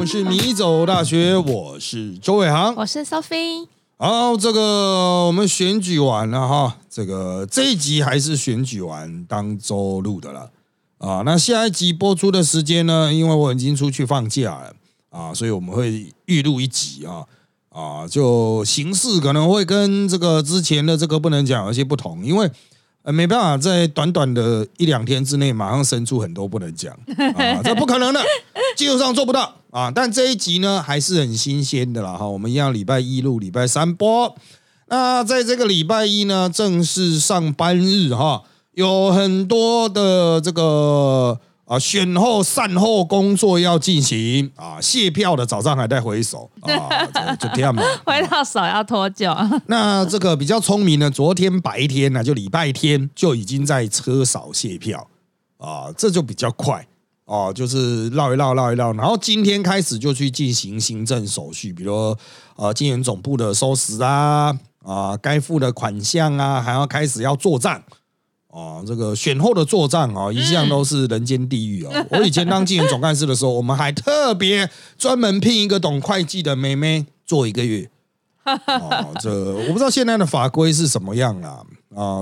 们是米走大学，我是周伟航，我是 Sophie。好，这个我们选举完了哈，这个这一集还是选举完当周录的了啊。那下一集播出的时间呢？因为我已经出去放假了啊，所以我们会预录一集啊啊，就形式可能会跟这个之前的这个不能讲有些不同，因为。呃，没办法，在短短的一两天之内，马上生出很多不能讲啊，这不可能的，技术上做不到啊。但这一集呢，还是很新鲜的啦哈。我们一样礼拜一录，礼拜三播。那在这个礼拜一呢，正式上班日哈，有很多的这个。啊，选后善后工作要进行啊，卸票的早上还在回首啊，就这样嘛。回到手要多久？那这个比较聪明的，昨天白天呢，就礼拜天就已经在车扫卸票啊，这就比较快哦，就是绕一绕绕一绕，然后今天开始就去进行行政手续，比如呃，金源总部的收拾啊啊，该付的款项啊，还要开始要做账。哦，这个选后的作战啊，一向都是人间地狱啊！我以前当竞选总干事的时候，我们还特别专门聘一个懂会计的妹妹做一个月。哦，这我不知道现在的法规是什么样啦。啊，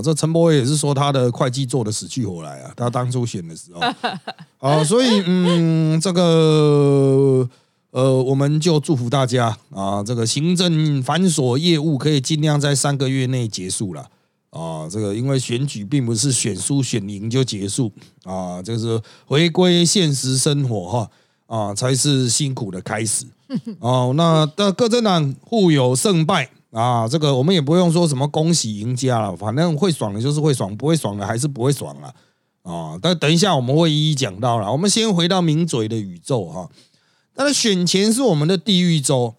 这陈伯伟也是说他的会计做的死去活来啊。他当初选的时候，啊，所以嗯，这个呃，我们就祝福大家啊，这个行政繁琐业务可以尽量在三个月内结束了。啊，这个因为选举并不是选输选赢就结束啊，这个是回归现实生活哈啊，才是辛苦的开始 哦。那的各政党互有胜败啊，这个我们也不用说什么恭喜赢家了，反正会爽的就是会爽，不会爽的还是不会爽了啊。但等一下我们会一一讲到了，我们先回到名嘴的宇宙哈。但是选前是我们的地狱周。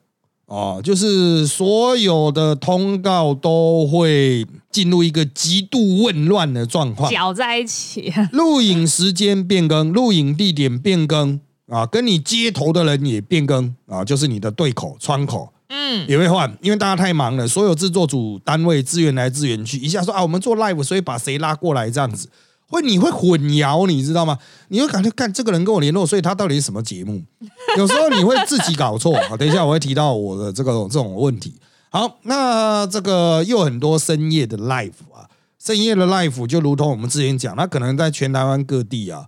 啊，就是所有的通告都会进入一个极度混乱的状况，搅在一起。录影时间变更，录影地点变更啊，跟你接头的人也变更啊，就是你的对口窗口，嗯，也会换，因为大家太忙了，所有制作组单位资源来资源去，一下说啊，我们做 live，所以把谁拉过来这样子。会你会混淆，你知道吗？你会感觉看这个人跟我联络，所以他到底是什么节目？有时候你会自己搞错啊。等一下我会提到我的这个这种问题。好，那这个又很多深夜的 live 啊，深夜的 live 就如同我们之前讲，它可能在全台湾各地啊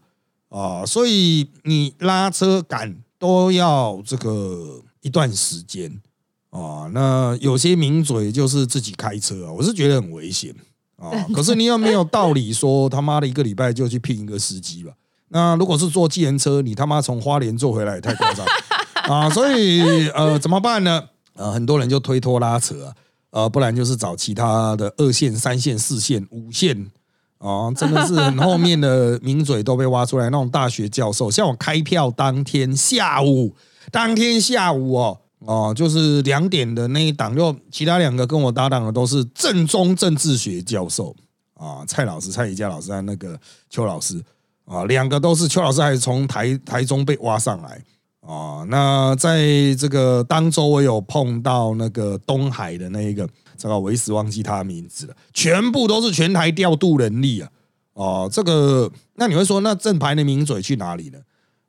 啊，所以你拉车赶都要这个一段时间啊。那有些名嘴就是自己开车啊，我是觉得很危险。啊！可是你又没有道理说他妈的一个礼拜就去聘一个司机吧？那如果是坐计程车，你他妈从花莲坐回来也太夸张 啊！所以呃，怎么办呢？呃，很多人就推脱拉扯啊，呃，不然就是找其他的二线、三线、四线、五线啊，真的是很后面的名嘴都被挖出来，那种大学教授，像我开票当天下午，当天下午哦。哦，就是两点的那一档，就其他两个跟我搭档的都是正宗政治学教授啊，蔡老师、蔡宜佳老师和那个邱老师啊，两个都是邱老师，还是从台台中被挖上来啊。那在这个当周，我有碰到那个东海的那一个，这个我一时忘记他名字了，全部都是全台调度人力啊。哦，这个那你会说，那正牌的名嘴去哪里了？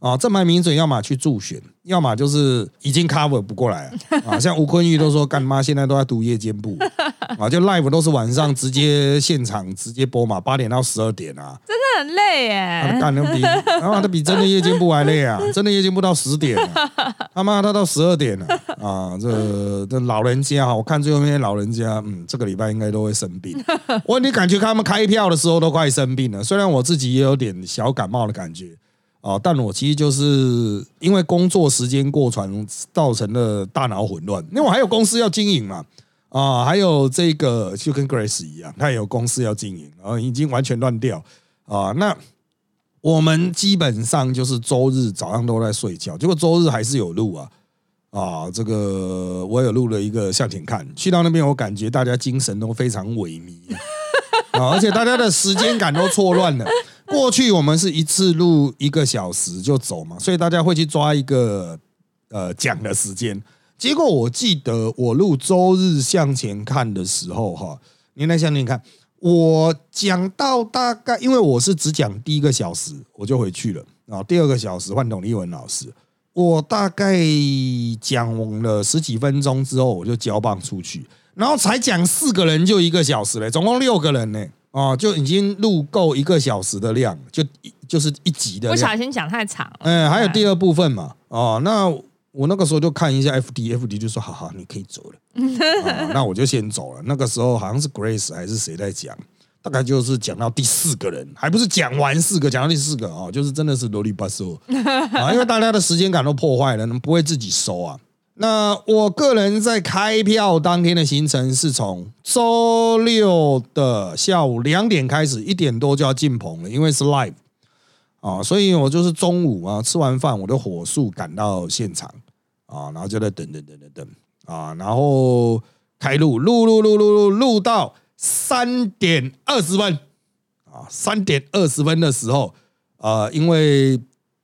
啊，正牌名嘴要么去助选，要么就是已经 cover 不过来啊。像吴坤玉都说干妈现在都在读夜间部 啊，就 live 都是晚上直接现场直接播嘛，八点到十二点啊，真的很累耶。干的比他妈的比真的夜间部还累啊！真的夜间部到十点，他妈他到十二点了啊！这这老人家哈，我看最后那些老人家，嗯，这个礼拜应该都会生病。我你感觉他们开票的时候都快生病了，虽然我自己也有点小感冒的感觉。啊！但我其实就是因为工作时间过长，造成了大脑混乱。因为我还有公司要经营嘛，啊，还有这个就跟 Grace 一样，他也有公司要经营，然后已经完全乱掉啊。那我们基本上就是周日早上都在睡觉，结果周日还是有录啊啊！这个我有录了一个向前看，去到那边我感觉大家精神都非常萎靡啊，而且大家的时间感都错乱了。过去我们是一次录一个小时就走嘛，所以大家会去抓一个呃讲的时间。结果我记得我录周日向前看的时候，哈，您来向前看，我讲到大概，因为我是只讲第一个小时我就回去了，然后第二个小时换董立文老师，我大概讲了十几分钟之后，我就交棒出去，然后才讲四个人就一个小时嘞，总共六个人呢，哦，就已经录够一个小时的量，就一就是一集的。不小心讲太长了。嗯，还有第二部分嘛，哦，那我那个时候就看一下 F D，F D 就说好好，你可以走了，啊 那我就先走了。那个时候好像是 Grace 还是谁在讲，大概就是讲到第四个人，还不是讲完四个，讲到第四个啊、哦，就是真的是啰里吧嗦啊，因为大家的时间感都破坏了，不会自己收啊。那我个人在开票当天的行程是从周六的下午两点开始，一点多就要进棚了，因为是 live 啊，所以我就是中午啊吃完饭我就火速赶到现场。啊，然后就在等等等等等。啊，然后开录录录录录录录到三点二十分。啊，三点二十分的时候，呃，因为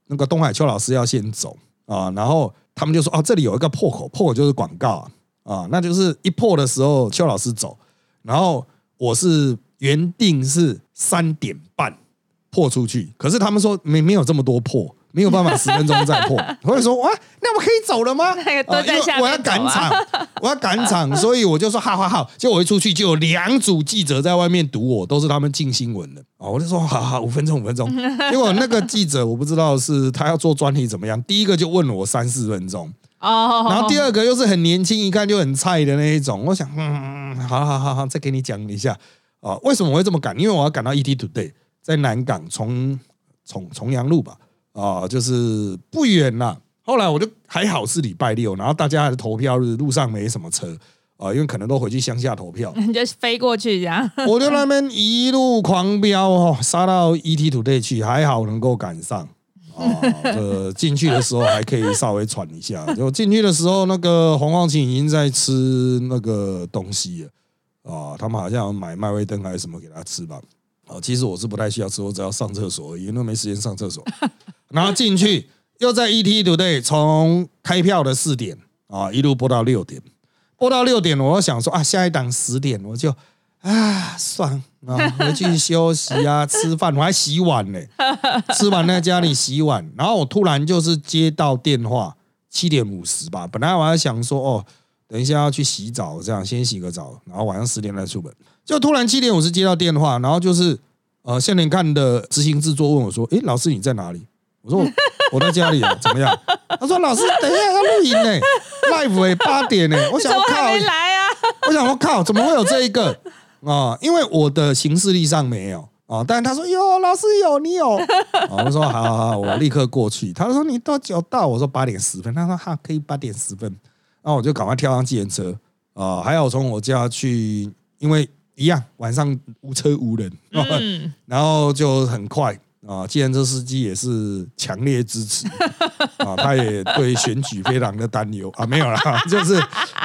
那个东海秋老师要先走。啊，然后他们就说哦，这里有一个破口，破口就是广告啊，啊，那就是一破的时候邱老师走，然后我是原定是三点半破出去，可是他们说没没有这么多破。没有办法十分钟再破，我会说哇，那我可以走了吗？那个我要赶场，我要赶场，所以我就说好好好。结果我一出去就有两组记者在外面堵我，都是他们进新闻的哦。我就说好好，五分钟五分钟。结果那个记者我不知道是他要做专题怎么样，第一个就问了我三四分钟，哦，然后第二个又是很年轻，一看就很菜的那一种。我想，嗯，好好好好，再给你讲一下啊、为什么我会这么赶？因为我要赶到 ET Today，在南港重重重阳路吧，啊、就是不远啦。后来我就还好是礼拜六，然后大家的投票日路上没什么车啊、因为可能都回去乡下投票，你 就飞过去这样。我就那边一路狂飙哦，杀到 ET Today 去，还好能够赶上。啊，这进去的时候还可以稍微喘一下。就进去的时候，那个红光琴已经在吃那个东西了啊，他们好像有买麦味登还是什么给他吃吧。啊，其实我是不太需要吃，我只要上厕所而已，因为没时间上厕所。然后进去又在 ET Today 从开票的四点啊一路播到六点，播到六点，我想说啊，下一档十点我就啊算了啊，回去休息啊，吃饭，我还洗碗呢，吃完在家里洗碗，然后我突然就是接到电话，七点五十吧，本来我还想说哦，等一下要去洗澡，这样先洗个澡，然后晚上十点再出门，就突然七点五十接到电话，然后就是呃，现年看的执行制作问我说，诶，老师你在哪里？我说我 我在家里啊，怎么样？他说老师，等一下要录影呢，live 哎八点呢，我想我靠，没来啊？我想我靠，怎么会有这一个啊？因为我的行事历上没有啊，但是他说有，老师有，你有啊。我说好好好，我立刻过去。他说你多久到？我说八点十分。他说哈，可以八点十分。然后我就赶快跳上计程车啊，还有从我家去，因为一样晚上无车无人，嗯，然后就很快啊，计程车司机也是强烈支持 啊，他也对选举非常的担忧啊，没有啦，就是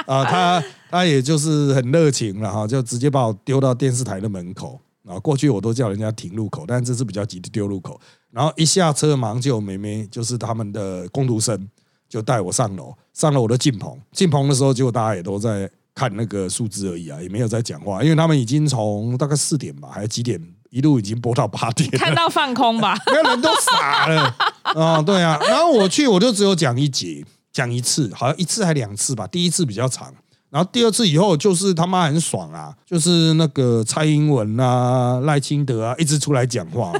啊，他他也就是很热情了哈，就直接把我丢到电视台的门口啊。过去我都叫人家停路口，但这次比较急的丢路口，然后一下车马上就有妹妹，就是他们的工读生，就带我上楼，上了我的进棚，进棚的时候，结果大家也都在看那个数字而已啊，也没有在讲话，因为他们已经从大概四点吧，还是几点，一路已经播到八点，看到放空吧。没有人都傻了 啊、对啊。然后我去，我就只有讲一节，讲一次，好像一次还两次吧。第一次比较长，然后第二次以后就是他妈很爽啊，就是那个蔡英文啊、赖清德啊，一直出来讲话，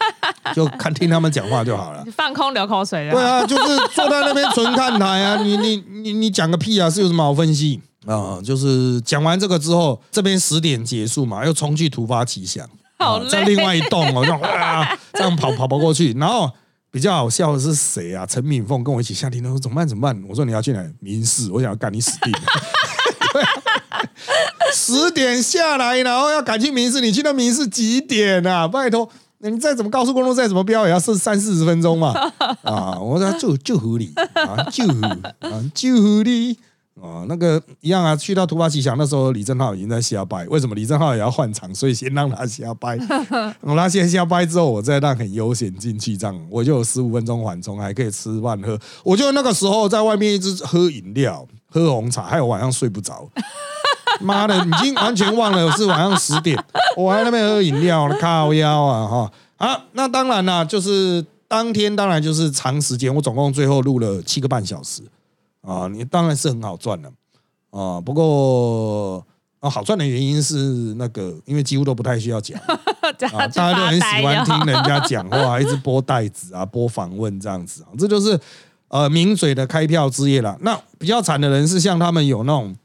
就看听他们讲话就好了。放空流口水的。对啊，就是坐在那边纯看台啊，你你你你讲个屁啊，是有什么好分析啊、就是讲完这个之后，这边十点结束嘛，又冲去突发奇想，好啊在另外一栋哦，这样哇，这样跑跑跑过去，然后比较好笑的是谁啊？陈敏凤跟我一起下厅，他说怎么办怎么办？我说你要去哪？民事，我想要干你死定了。十点下来，然后要赶去民事，你去那民事几点啊？拜托，你再怎么高速公路再怎么飙，也要是三四十分钟嘛。啊，我说就就合理啊，就啊就合理啊，那个一样啊。去到突发奇想，那时候李正浩已经在瞎掰，为什么李正浩也要换场？所以先让他瞎掰，我他先瞎掰之后，我再让很悠闲进去，这样我就有十五分钟缓冲，还可以吃饭喝。我就那个时候在外面一直喝饮料、喝红茶，还有晚上睡不着。妈的，已经完全忘了是晚上十点，我还在那边喝饮料，靠腰啊哈啊！那当然啦，就是当天当然就是长时间，我总共最后录了七个半小时啊，你当然是很好赚了啊。不过啊，好赚的原因是那个，因为几乎都不太需要讲 啊，大家都很喜欢听人家讲话，一直播袋子啊，播访问这样子啊，这就是呃名嘴的开票之夜了。那比较惨的人是像他们有那种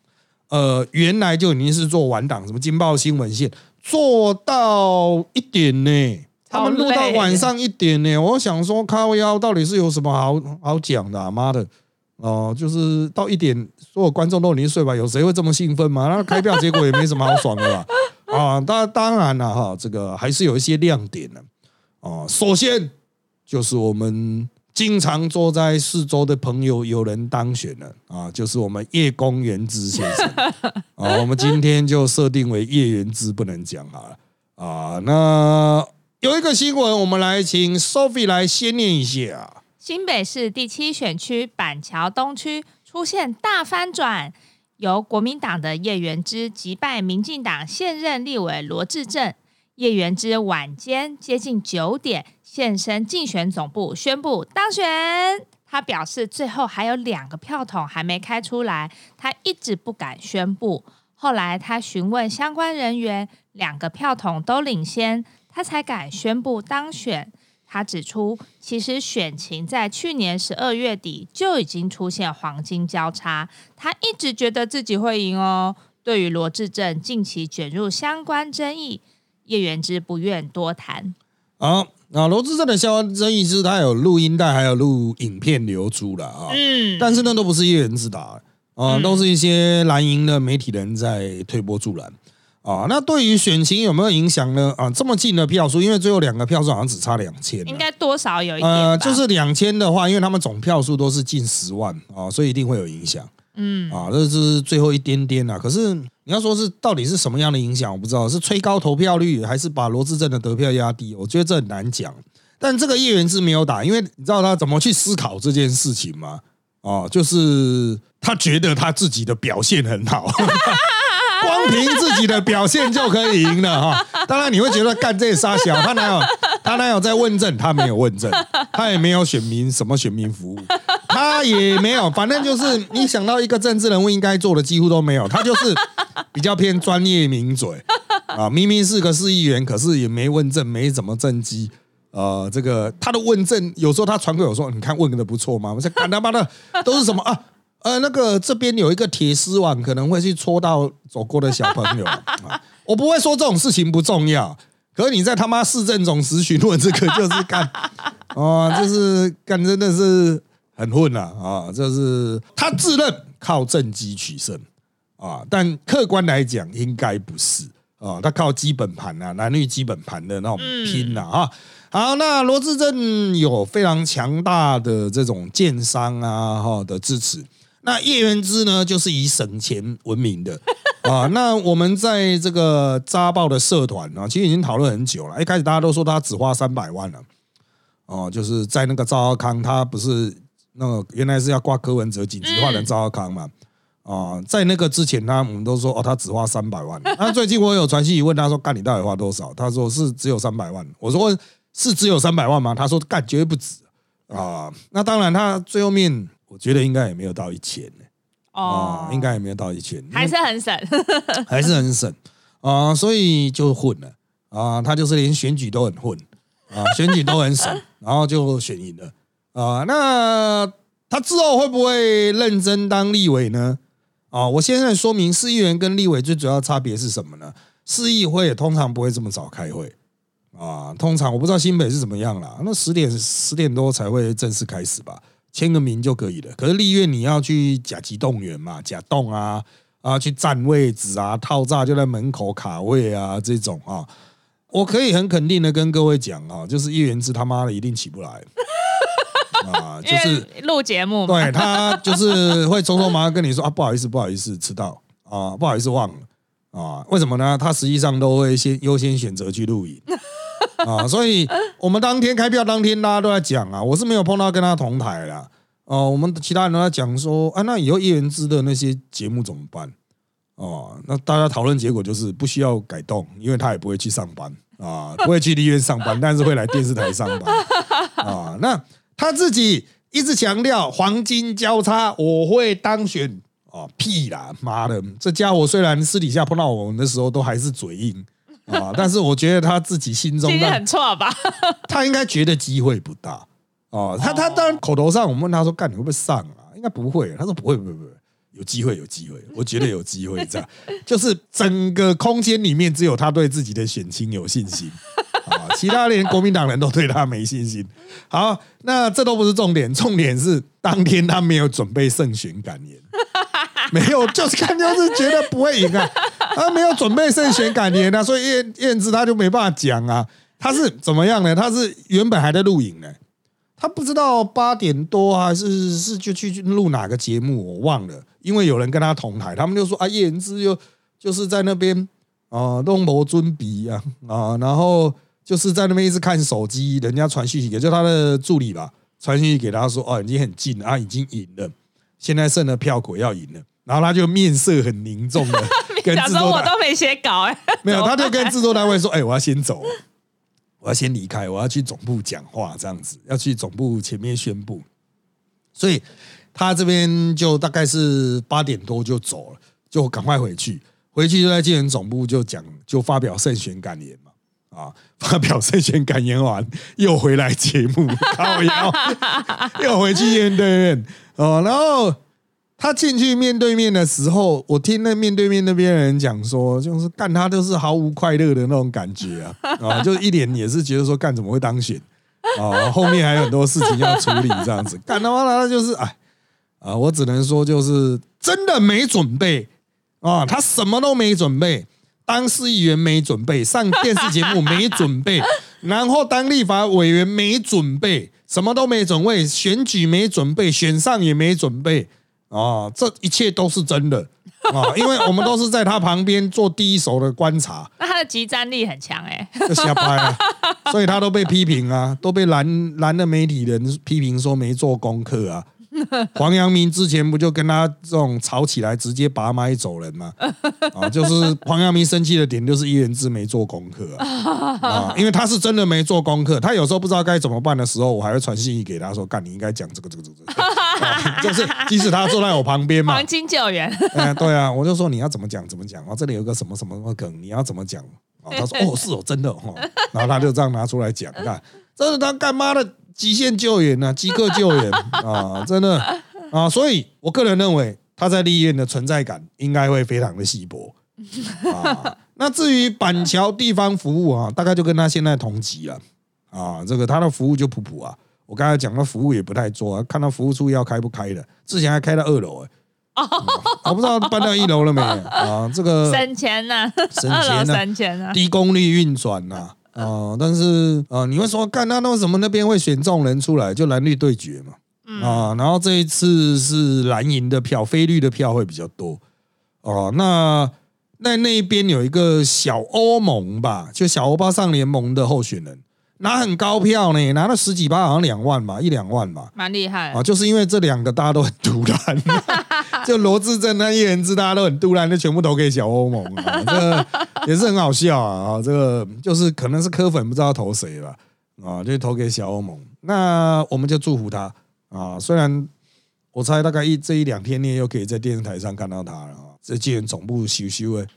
呃原来就已经是做晚档，什么金报新闻线做到一点呢。他们录到晚上一点呢，我想说靠腰到底是有什么好好讲的？啊妈的，哦，就是到一点，所有观众都已经睡吧，有谁会这么兴奋吗？那开票结果也没什么好爽的啦。啊，当当然了哈，这个还是有一些亮点的。哦，首先就是我们经常坐在四周的朋友有人当选了啊，就是我们叶公元之先生 啊，我们今天就设定为叶元之不能讲好了啊，那。有一个新闻，我们来请 Sophie 来先念一下。新北市第七选区板桥东区出现大翻转，由国民党的叶元之击败民进党现任立委罗志正。叶元之晚间接近九点现身竞选总部，宣布当选。他表示，最后还有两个票筒还没开出来，他一直不敢宣布。后来他询问相关人员，两个票筒都领先。他才敢宣布当选。他指出，其实选情在去年十二月底就已经出现黄金交叉。他一直觉得自己会赢哦。对于罗志正近期卷入相关争议，叶元之不愿多谈。好，那罗志正的相关争议是他有录音带，还有录影片流出了啊。嗯，但是那都不是叶元之打，啊，都是一些蓝营的媒体人在推波助澜。啊，那对于选情有没有影响呢？啊，这么近的票数，因为最后两个票数好像只差两千，应该多少有一点。呃，就是两千的话，因为他们总票数都是近十万啊，所以一定会有影响。嗯，啊，这是最后一点点啊。可是你要说是到底是什么样的影响，我不知道是吹高投票率，还是把罗志正的得票压低？我觉得这很难讲。但这个叶元之没有打，因为你知道他怎么去思考这件事情吗？啊，就是他觉得他自己的表现很好。光凭自己的表现就可以赢了哈！当然你会觉得干这傻小，他哪有他哪有在问政？他没有问政，他也没有选民什么选民服务，他也没有，反正就是你想到一个政治人物应该做的几乎都没有，他就是比较偏专业名嘴啊！明明是个市议员，可是也没问政，没怎么政绩。呃，这个他的问政有时候他传给我说：“你看问的不错嘛？”我说：“干他妈的都是什么啊？”呃，那个这边有一个铁丝网，可能会去戳到走过的小朋友。我不会说这种事情不重要，可是你在他妈市政总时询问这个，就是干啊，就是干，真的是很混了啊！这是他自认靠政绩取胜啊，但客观来讲应该不是啊，他靠基本盘啊，男女基本盘的那种拼呐啊。好，那罗志正有非常强大的这种建商啊哈的支持。那叶元之呢，就是以省钱闻名的 啊。那我们在这个扎报的社团啊，其实已经讨论很久了。一开始大家都说他只花三百万了，哦，就是在那个赵浩康，他不是那个原来是要挂柯文哲紧急化的赵浩康嘛？啊，在那个之前，他我们都说哦，他只花三百万。那最近我有传讯问他说，干你到底花多少？他说是只有三百万。我说是只有三百万吗？他说干绝对不止啊。那当然，他最后面。我觉得应该也没有到一千呢，哦，应该也没有到一千，还是很省，还是很省啊，所以就混了啊，他就是连选举都很混啊，选举都很省，然后就选赢了啊。那他之后会不会认真当立委呢？啊，我现在说明市议员跟立委最主要差别是什么呢？市议会通常不会这么早开会啊，通常我不知道新北是怎么样啦，那十点十点多才会正式开始吧。签个名就可以了，可是立院你要去甲级动员嘛，甲动啊啊，去占位置啊，套炸就在门口卡位啊，这种啊，我可以很肯定的跟各位讲啊，就是叶元之他妈的一定起不来啊，就是录节目，对他就是会匆匆忙忙跟你说啊，不好意思，不好意思，迟到啊，不好意思忘了啊，为什么呢？他实际上都会先优先选择去录影。啊，所以我们当天开票当天，大家都在讲啊，我是没有碰到跟他同台的哦。我们其他人都在讲说，啊，那以后叶元之的那些节目怎么办？哦，那大家讨论结果就是不需要改动，因为他也不会去上班啊，不会去立院上班，但是会来电视台上班啊。那他自己一直强调黄金交叉，我会当选啊，屁啦，妈的！这家伙虽然私底下碰到我们的时候都还是嘴硬啊，但是我觉得他自己心中今天很错吧？他应该觉得机会不大哦。他他当然口头上我们问他说干你会不会上啊？应该不会，他说不会不会不会。有机会，有机会，我觉得有机会。这样就是整个空间里面只有他对自己的选情有信心啊，其他连国民党人都对他没信心。好，那这都不是重点，重点是当天他没有准备胜选感言，没有，就是看就是觉得不会赢啊，他没有准备圣贤感言啊，所以燕燕子他就没办法讲啊。他是怎么样呢？他是原本还在录影呢，他不知道八点多还是是就去录哪个节目，我忘了。因为有人跟他同台，他们就说啊，叶仁之又就是在那边啊弄魔尊笔啊啊，然后就是在那边一直看手机，人家传讯息给就他的助理吧，传讯息给他说哦，已经很近啊，已经赢了，现在剩的票鬼要赢了，然后他就面色很凝重的 跟制作我都没写稿哎，没有，他就跟制作单位说，哎，我要先走，我要先离开，我要去总部讲话，这样子要去总部前面宣布，所以。他这边就大概是八点多就走了，就赶快回去，回去就在建人总部就讲，就发表胜选感言嘛，啊，发表胜选感言完又回来节目，靠腰，又回去面对面，哦，然后他进去面对面的时候，我听那面对面那边的人讲说，就是干他都是毫无快乐的那种感觉啊，啊，就一脸也是觉得说干怎么会当选。啊，后面还有很多事情要处理这样子，干他妈的，就是哎。啊，我只能说，就是真的没准备。啊，他什么都没准备，当市议员没准备，上电视节目没准备，然后当立法委员没准备，什么都没准备，选举没准备，选上也没准备啊，这一切都是真的啊，因为我们都是在他旁边做第一手的观察。那他的集战力很强哎，瞎掰啊，所以他都被批评啊，都被蓝蓝的媒体人批评说没做功课啊。黄阳明之前不就跟他这种吵起来，直接拔麦走人吗？啊，就是黄阳明生气的点就是一人之没做功课 啊，因为他是真的没做功课，他有时候不知道该怎么办的时候，我还会传信息给他说：“干，你应该讲这个这个这个。”就是即使他坐在我旁边嘛，黄金救援。哎，对啊，我就说你要怎么讲怎么讲啊，这里有个什么什么什么梗，你要怎么讲啊？他说：“哦，是哦，真的哦。”然后他就这样拿出来讲，看，真的他干妈的。极限救援呐，即刻救援啊，真的啊，所以我个人认为他在立院的存在感应该会非常的稀薄啊。那至于板桥地方服务啊，大概就跟他现在同级了啊。这个他的服务就普普啊，我刚才讲的服务也不太做啊，看到服务处要开不开的，之前还开到二楼哎，我不知道搬到一楼了没啊？这个省钱呐，省钱呐，省钱呐，低功率运转呐。啊，但是啊，你会说，干那那为什么那边会选中人出来，就蓝绿对决嘛？啊，然后这一次是蓝营的票，非绿的票会比较多。哦，那那那边有一个小欧盟吧，就小欧巴上联盟的候选人。拿很高票呢，拿了十几八，好像两万吧，一两万吧，蛮厉害啊！就是因为这两个大家都很突然，就罗志正那一人之大家都很突然，就全部投给小欧盟啊，这也是很好笑啊！啊，这个就是可能是科粉不知道投谁了啊，就投给小欧盟。那我们就祝福他啊！虽然我猜大概一这一两天你又可以在电视台上看到他了。这既然总部修修的，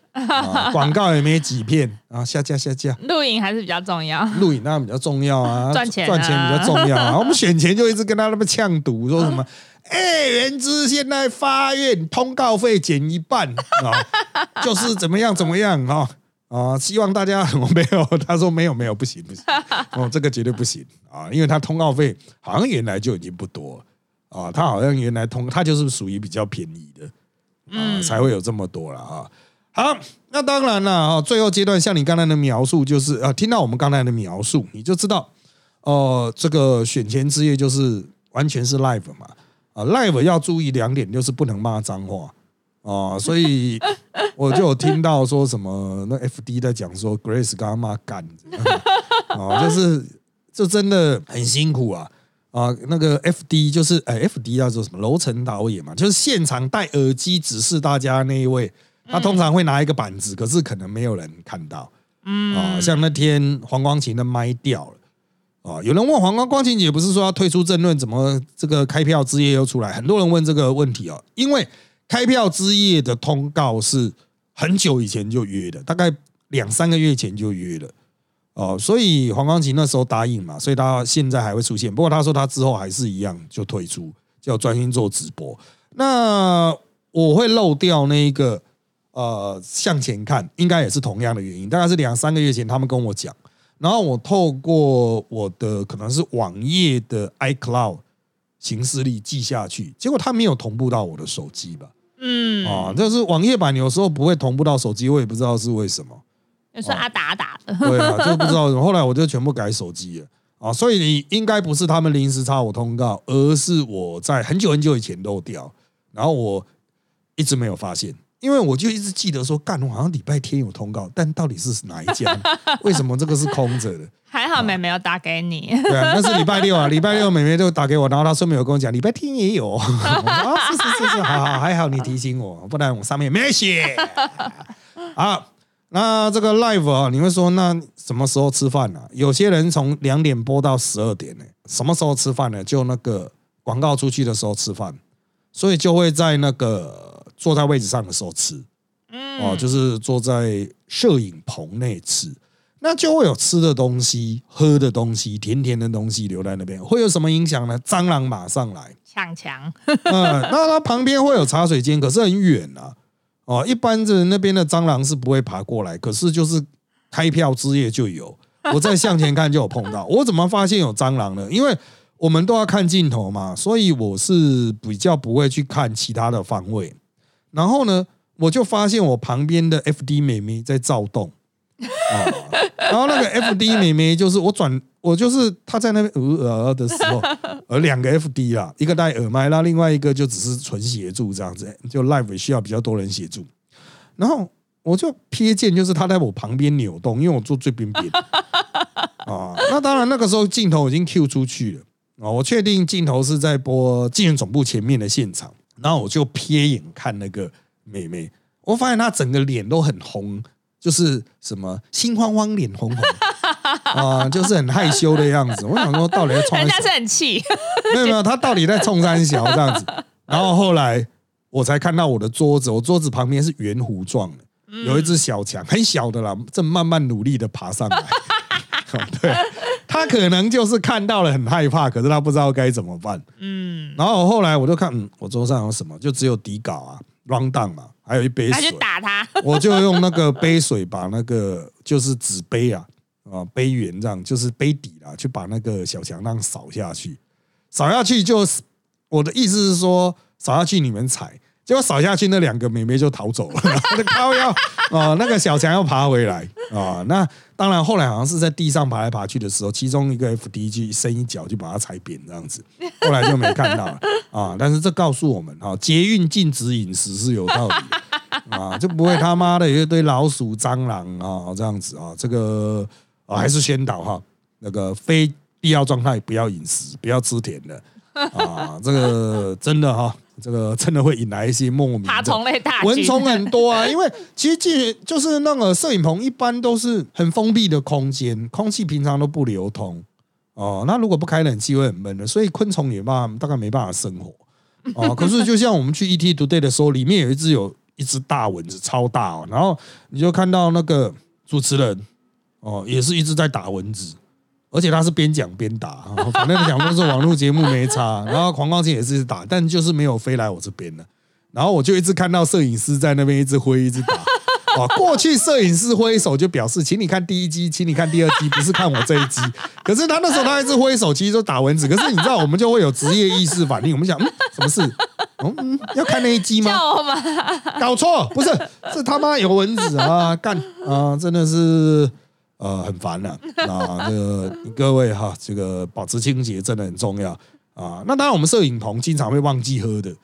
广告也没几片啊，下架下架。录影还是比较重要，录影当然比较重要啊，赚钱赚钱比较重要啊。我们选前就一直跟他那么呛赌，说什么？哎，原之现在发愿通告费减一半啊，就是怎么样怎么样啊啊！希望大家我没有，他说没有没有不行不行哦，这个绝对不行啊，因为他通告费好像原来就已经不多啊，他好像原来通他就是属于比较便宜的。嗯，才会有这么多了啊！好，那当然了啊，最后阶段像你刚才的描述，就是啊，听到我们刚才的描述，你就知道哦，这个选前之夜就是完全是 live 嘛啊，live 要注意两点，就是不能骂脏话啊，所以 我就有听到说什么那 FD 在讲说 Grace 刚刚骂干 啊，就是这真的很辛苦啊。啊，那个 F D 就是哎，F D 叫做什么？楼层导演嘛，就是现场戴耳机指示大家那一位。他通常会拿一个板子，可是可能没有人看到嗯啊，像那天黄光琴的麦掉了啊，有人问黄光光琴姐不是说要退出争论，怎么这个开票之夜又出来？很多人问这个问题啊，因为开票之夜的通告是很久以前就约的，大概两三个月前就约了哦，所以黄光琴那时候答应嘛，所以他现在还会出现。不过他说他之后还是一样就退出，就要专心做直播。那我会漏掉那一个。呃，向前看，应该也是同样的原因。大概是两三个月前，他们跟我讲，然后我透过我的可能是网页的 iCloud 形式力记下去，结果它没有同步到我的手机吧？嗯，啊，就是网页版有时候不会同步到手机，我也不知道是为什么。你说阿达打的，对啊，就不知道。后来我就全部改手机了啊，所以你应该不是他们临时插我通告，而是我在很久很久以前漏掉，然后我一直没有发现。因为我就一直记得说，干我好像礼拜天有通告，但到底是哪一家？为什么这个是空着的？还好妹妹有打给你。对啊，那是礼拜六啊，礼拜六妹妹就打给我，然后她顺便有跟我讲，礼拜天也有。啊，是是是是，好好还好你提醒我，不然我上面没写。好，那这个 live 啊，你会说那什么时候吃饭呢？有些人从两点播到十二点呢，什么时候吃饭呢？就那个广告出去的时候吃饭，所以就会在那个。坐在位置上的时候吃，哦，就是坐在摄影棚内吃，那就会有吃的东西、喝的东西、甜甜的东西留在那边，会有什么影响呢？蟑螂马上来抢墙。嗯，那它旁边会有茶水间，可是很远啊。哦，一般的那边的蟑螂是不会爬过来，可是就是开票之夜就有，我在向前看就有碰到。我怎么发现有蟑螂呢？因为我们都要看镜头嘛，所以我是比较不会去看其他的方位。然后呢，我就发现我旁边的 F D 美眉在躁动啊，然后那个 F D 美眉就是我转，我就是她在那边呃呃的时候，呃两个 F D 啦，一个戴耳麦，那另外一个就只是纯协助这样子，就 live 需要比较多人协助。然后我就瞥见，就是她在我旁边扭动，因为我坐最边边啊。那当然那个时候镜头已经 Q 出去了啊，我确定镜头是在播纪元总部前面的现场。然后我就瞥眼看那个妹妹，我发现她整个脸都很红，就是什么心慌慌、脸红红 啊，就是很害羞的样子。我想说，到底在冲？人家是很气，没 有没有，他到底在冲三小这样子。然后后来我才看到我的桌子，我桌子旁边是圆弧状的，有一只小强，很小的啦，正慢慢努力的爬上来。对。他可能就是看到了很害怕，可是他不知道该怎么办。嗯，然后后来我就看，嗯，我桌上有什么？就只有底稿啊，round down 嘛，还有一杯水。他就打他，我就用那个杯水把那个就是纸杯啊啊杯缘这样，就是杯底啊，去把那个小强让扫下去，扫下去就是我的意思是说，扫下去你们踩。结果扫下去，那两个妹妹就逃走了。那靠要啊，那个小强要爬回来啊。那当然，后来好像是在地上爬来爬去的时候，其中一个 FDG 伸一脚就把它踩扁这样子。后来就没看到了 啊。但是这告诉我们啊，捷运禁止饮食是有道理啊，就不会他妈的有一堆老鼠、蟑螂啊这样子啊。这个啊还是宣导哈，那个非必要状态不要饮食，不要吃甜的啊。这个真的哈。这个真的会引来一些莫名爬虫类大蚊虫很多啊，因为其实进就是那个摄影棚一般都是很封闭的空间，空气平常都不流通哦。那如果不开冷气会很闷的，所以昆虫也办大概没办法生活哦。可是就像我们去 ET Today 的时候，里面有一只有一只大蚊子，超大哦。然后你就看到那个主持人哦，也是一直在打蚊子。而且他是边讲边打，反正讲都是网络节目没差。然后狂光琴也是打，但就是没有飞来我这边的。然后我就一直看到摄影师在那边一直挥，一直打。哇，过去摄影师挥手就表示，请你看第一集，请你看第二集，不是看我这一集。可是他那时候他一直挥手，其实都打蚊子。可是你知道，我们就会有职业意识反应，我们想，嗯，什么事？嗯，要看那一集吗？搞错，不是，是他妈有蚊子啊！干啊，真的是。呃，很烦了啊！这个各位哈，这个保持清洁真的很重要啊。那当然，我们摄影棚经常会忘记喝的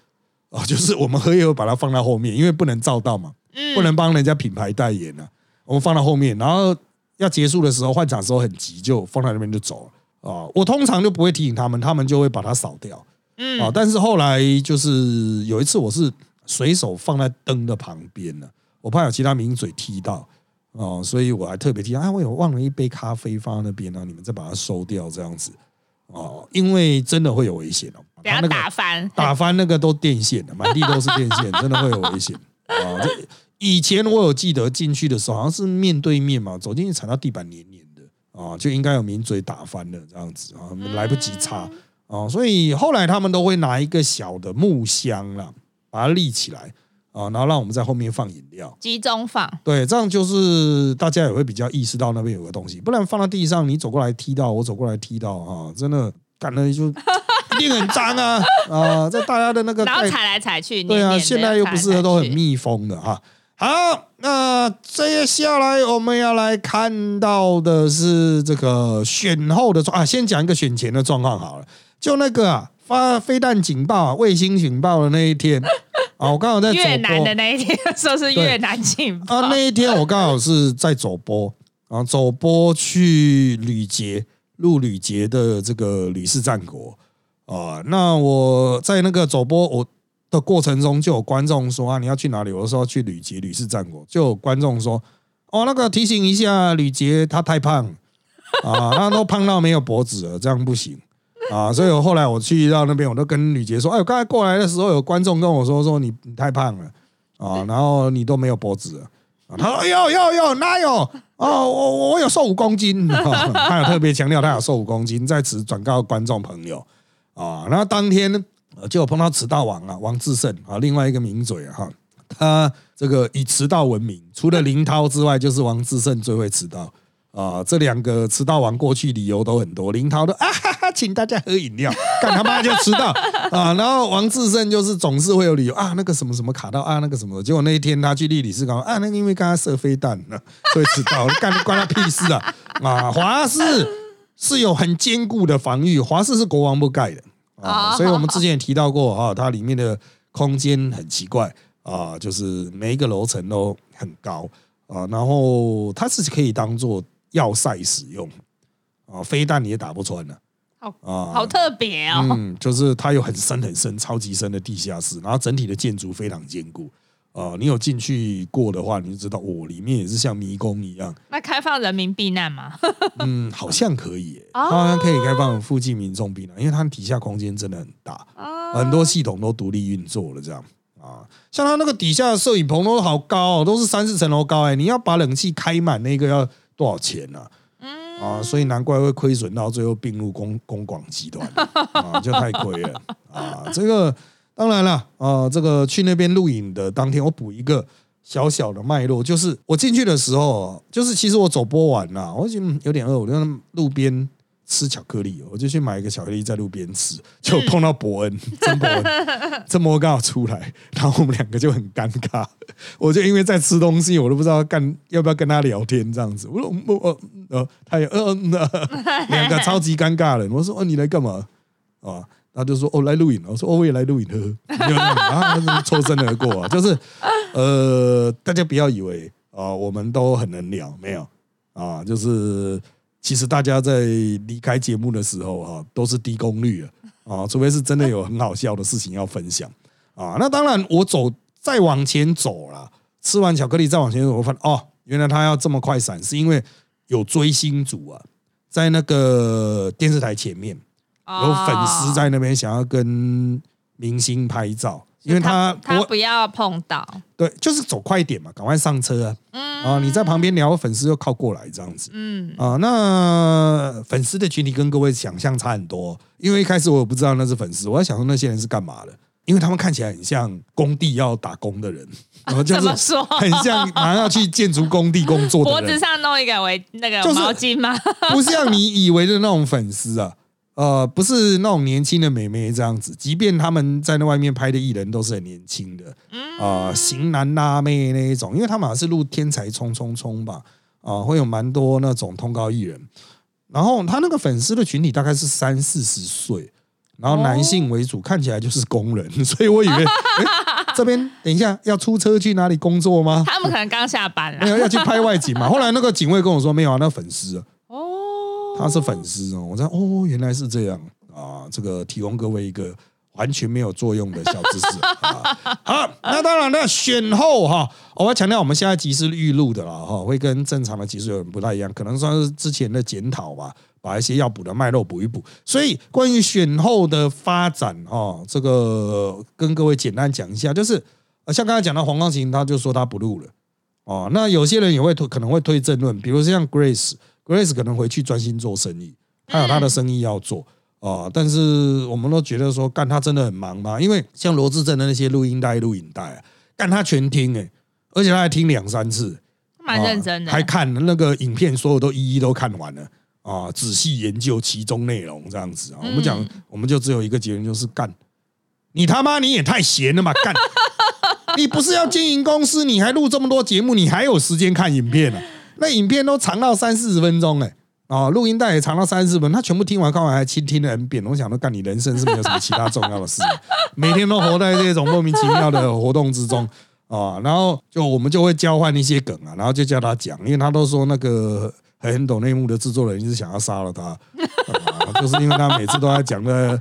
啊，就是我们喝以后把它放到后面，因为不能照到嘛，不能帮人家品牌代言呢。我们放到后面，然后要结束的时候换场时候很急，就放在那边就走了啊。我通常就不会提醒他们，他们就会把它扫掉。嗯啊，但是后来就是有一次，我是随手放在灯的旁边了，我怕有其他名嘴踢到。哦，所以我还特别提啊，我有忘了一杯咖啡放在那边呢，你们再把它收掉这样子。哦，因为真的会有危险哦。等下打翻，打翻那个都电线的，满地都是电线，真的会有危险。啊！这以前我有记得进去的时候，好像是面对面嘛，走进去踩到地板黏黏的。啊，就应该有名嘴打翻了这样子啊，来不及擦。啊，所以后来他们都会拿一个小的木箱啦，把它立起来啊，然后让我们在后面放饮料，集中放，对，这样就是大家也会比较意识到那边有个东西，不然放在地上，你走过来踢到，我走过来踢到啊，真的赶了就。一定很脏啊啊！在大家的那个，然后踩来踩去，对啊，现在又不是都很密封的哈。好，那接下来我们要来看到的是这个选后的状啊，先讲一个选前的状况好了。就那个啊，发飞弹警报、卫星警报的那一天啊，我刚好在越南的那一天，说是越南警报啊。那一天我刚好是在走播啊，走播去吕捷录吕捷的这个《吕氏战国》。啊，那我在那个走播我的过程中，就有观众说啊，你要去哪里？我说去吕捷吕氏战国，就有观众说哦，那个提醒一下吕捷，他太胖啊，他都胖到没有脖子了，这样不行 啊。所以我后来我去到那边，我都跟吕杰说，哎，我刚才过来的时候，有观众跟我说说你你太胖了啊，然后你都没有脖子了啊。他说有有有哪有哦，我我有瘦五公斤，他有特别强调他有瘦五公斤，在此转告观众朋友。啊，然后当天就有碰到迟到王啊，王志胜啊，另外一个名嘴啊，哈，他这个以迟到闻名，除了林涛之外，就是王志胜最会迟到啊。这两个迟到王过去理由都很多，林涛的啊哈哈，请大家喝饮料，干他妈就迟到啊。然后王志胜就是总是会有理由啊，那个什么什么卡到啊，那个什么，结果那一天他去丽里斯港啊，那个因为刚刚射飞弹了，所以迟到，干关他屁事啊啊，华氏。是有很坚固的防御，华氏是国王不盖的啊，所以我们之前也提到过啊，它里面的空间很奇怪啊，就是每一个楼层都很高啊，然后它是可以当做要塞使用啊，飞弹你也打不穿的，好啊，好特别哦，嗯，就是它有很深很深、超级深的地下室，然后整体的建筑非常坚固。啊，你有进去过的话，你就知道，哦，里面也是像迷宫一样。那开放人民避难吗？嗯，好像可以，它好像可以开放附近民众避难，因为它底下空间真的很大，很多系统都独立运作了，这样啊。像它那个底下的摄影棚都好高，都是三四层楼高，哎，你要把冷气开满，那个要多少钱呢？嗯啊，所以难怪会亏损到最后并入公公广集团 啊，就太亏了啊，这个。当然了，啊，这个去那边录影的当天，我补一个小小的脉络，就是我进去的时候，就是其实我走播完了，我已经有点饿，我就在路边吃巧克力，我就去买一个巧克力在路边吃，就碰到伯恩，曾伯恩，曾伯恩刚好出来，然后我们两个就很尴尬，我就因为在吃东西，我都不知道干要不要跟他聊天这样子，我说我呃，他也呃，两个超级尴尬的，我说哦，你来干嘛？啊？他就说：“哦，来录影。”我说：“哦，我也来录影。呵。”然后抽身而过啊，就是呃，大家不要以为啊，我们都很能聊，没有。啊，就是其实大家在离开节目的时候啊，都是低功率了啊，除非是真的有很好笑的事情要分享啊。那当然，我走再往前走了，吃完巧克力再往前走，我发现哦，原来他要这么快闪，是因为有追星族啊，在那个电视台前面。有粉丝在那边想要跟明星拍照，因为他他不要碰到，对，就是走快一点嘛，赶快上车啊！啊，你在旁边聊，粉丝又靠过来这样子，嗯啊，那粉丝的群体跟各位想象差很多，因为一开始我不知道那是粉丝，我在想说那些人是干嘛的，因为他们看起来很像工地要打工的人，然后就是很像马上要去建筑工地工作的人，脖子上弄一个围那个毛巾吗？不像你以为的那种粉丝啊。呃，不是那种年轻的美眉这样子，即便他们在那外面拍的艺人都是很年轻的，啊，型男辣妹那一种，因为他们好像是录《天才冲冲冲》吧，啊，会有蛮多那种通告艺人，然后他那个粉丝的群体大概是三四十岁，然后男性为主，看起来就是工人，所以我以为这边等一下要出车去哪里工作吗？他们可能刚下班了，没有要去拍外景嘛。后来那个警卫跟我说没有啊，那粉丝。他是粉丝哦，我说哦，原来是这样啊！这个提供各位一个完全没有作用的小知识 啊。好，那当然了，选后哈，我要强调，我们现在集是预录的了哈，会跟正常的集数有点不太一样，可能算是之前的检讨吧，把一些要补的脉络补一补。所以关于选后的发展哦，这个跟各位简单讲一下，就是像刚才讲到黄光琴，他就说他不录了哦。那有些人也会推，可能会推正论，比如像 Grace，Grace 可能回去专心做生意。他有他的生意要做啊，但是我们都觉得说，干他真的很忙嘛？因为像罗志正的那些录音带、录影带啊，干他全听哎，而且他还听两三次，蛮认真的，还看那个影片，所有都一一都看完了啊，仔细研究其中内容这样子啊。我们讲，我们就只有一个结论，就是干你他妈你也太闲了嘛，干 你不是要经营公司，你还录这么多节目，你还有时间看影片啊？那影片都长到三四十分钟哎。哦，录音带也长到三四分，他全部听完看完还倾听了 N 遍。我想说，干你人生是没有什么其他重要的事，每天都活在这种莫名其妙的活动之中啊。然后就我们就会交换一些梗啊，然后就叫他讲，因为他都说那个很懂内幕的制作人一直想要杀了他，就是因为他每次都在讲的。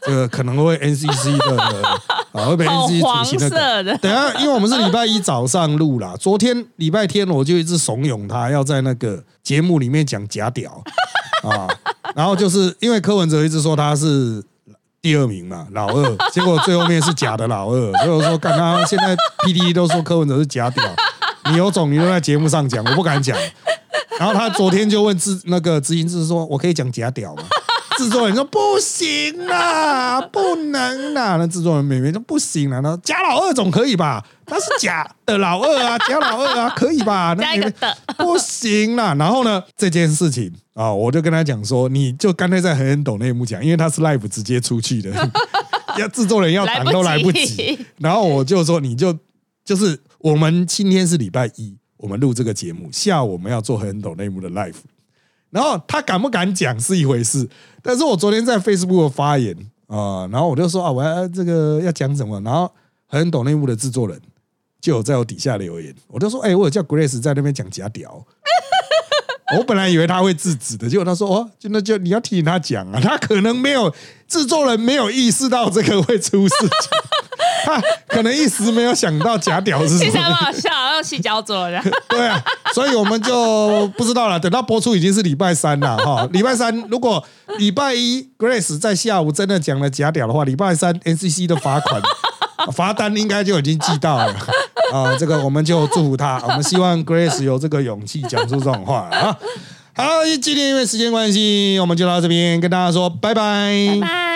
这个可能会 NCC 的啊，会被 NCC 主席的。等下，因为我们是礼拜一早上录啦，昨天礼拜天我就一直怂恿他要在那个节目里面讲假屌 啊，然后就是因为柯文哲一直说他是第二名嘛，老二，结果最后面是假的老二，所以我说，看他现在 PD 都说柯文哲是假屌，你有种你都在节目上讲，我不敢讲。然后他昨天就问执那个执行制说，我可以讲假屌吗？制作人说不行啦，不能啦。那制作人美美说不行啦，那假老二总可以吧？他是假的老二啊，假老二啊，可以吧？加一个的不行啦。然后呢，这件事情啊，我就跟他讲说，你就干脆在很很抖内幕讲，因为他是 live 直接出去的，要制作人要挡都来不及。然后我就说，你就就是我们今天是礼拜一，我们录这个节目，下午我们要做很抖内幕的 live。然后他敢不敢讲是一回事，但是我昨天在 Facebook 发言啊，然后我就说啊，我要这个要讲什么，然后很懂内幕的制作人就有在我底下留言，我就说，哎，我有叫 Grace 在那边讲假屌，我本来以为他会制止的，结果他说，哦，就那就你要提醒他讲啊，他可能没有制作人没有意识到这个会出事情。他 可能一时没有想到假屌是什么，其实蛮好笑，用洗脚做的。对啊，所以我们就不知道了。等到播出已经是礼拜三了哈。礼拜三如果礼拜一 Grace 在下午真的讲了假屌的话，礼拜三 NCC 的罚款 罚单应该就已经寄到了啊。这个我们就祝福他，我们希望 Grace 有这个勇气讲出这种话啊。好，今天因为时间关系，我们就到这边跟大家说拜拜。拜。